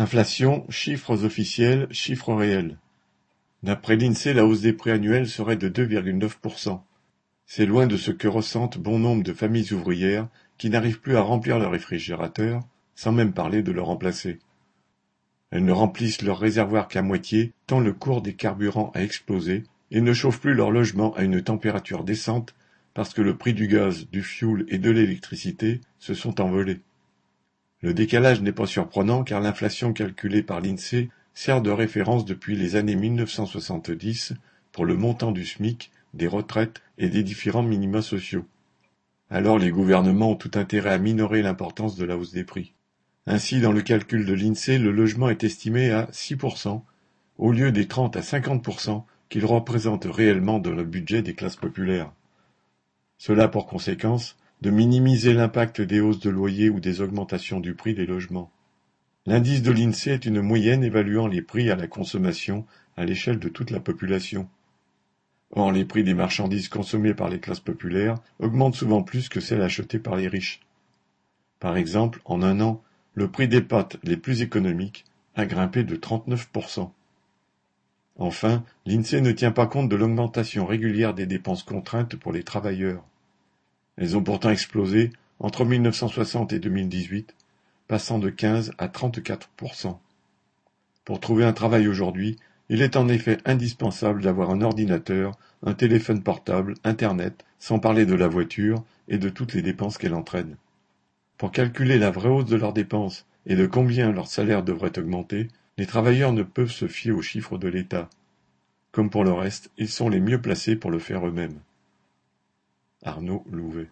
Inflation, chiffres officiels, chiffres réels. D'après l'INSEE, la hausse des prix annuels serait de 2,9%. C'est loin de ce que ressentent bon nombre de familles ouvrières qui n'arrivent plus à remplir leur réfrigérateur, sans même parler de le remplacer. Elles ne remplissent leur réservoir qu'à moitié, tant le cours des carburants a explosé, et ne chauffent plus leur logement à une température décente parce que le prix du gaz, du fioul et de l'électricité se sont envolés. Le décalage n'est pas surprenant car l'inflation calculée par l'INSEE sert de référence depuis les années 1970 pour le montant du SMIC, des retraites et des différents minima sociaux. Alors les gouvernements ont tout intérêt à minorer l'importance de la hausse des prix. Ainsi, dans le calcul de l'INSEE, le logement est estimé à 6%, au lieu des 30 à 50% qu'il représente réellement dans le budget des classes populaires. Cela pour conséquence de minimiser l'impact des hausses de loyer ou des augmentations du prix des logements. L'indice de l'INSEE est une moyenne évaluant les prix à la consommation à l'échelle de toute la population. Or, les prix des marchandises consommées par les classes populaires augmentent souvent plus que celles achetées par les riches. Par exemple, en un an, le prix des pâtes les plus économiques a grimpé de 39%. Enfin, l'INSEE ne tient pas compte de l'augmentation régulière des dépenses contraintes pour les travailleurs. Elles ont pourtant explosé entre 1960 et 2018, passant de 15 à 34% Pour trouver un travail aujourd'hui, il est en effet indispensable d'avoir un ordinateur, un téléphone portable, Internet, sans parler de la voiture et de toutes les dépenses qu'elle entraîne. Pour calculer la vraie hausse de leurs dépenses et de combien leur salaire devrait augmenter, les travailleurs ne peuvent se fier aux chiffres de l'État. Comme pour le reste, ils sont les mieux placés pour le faire eux-mêmes. Arnaud Louvet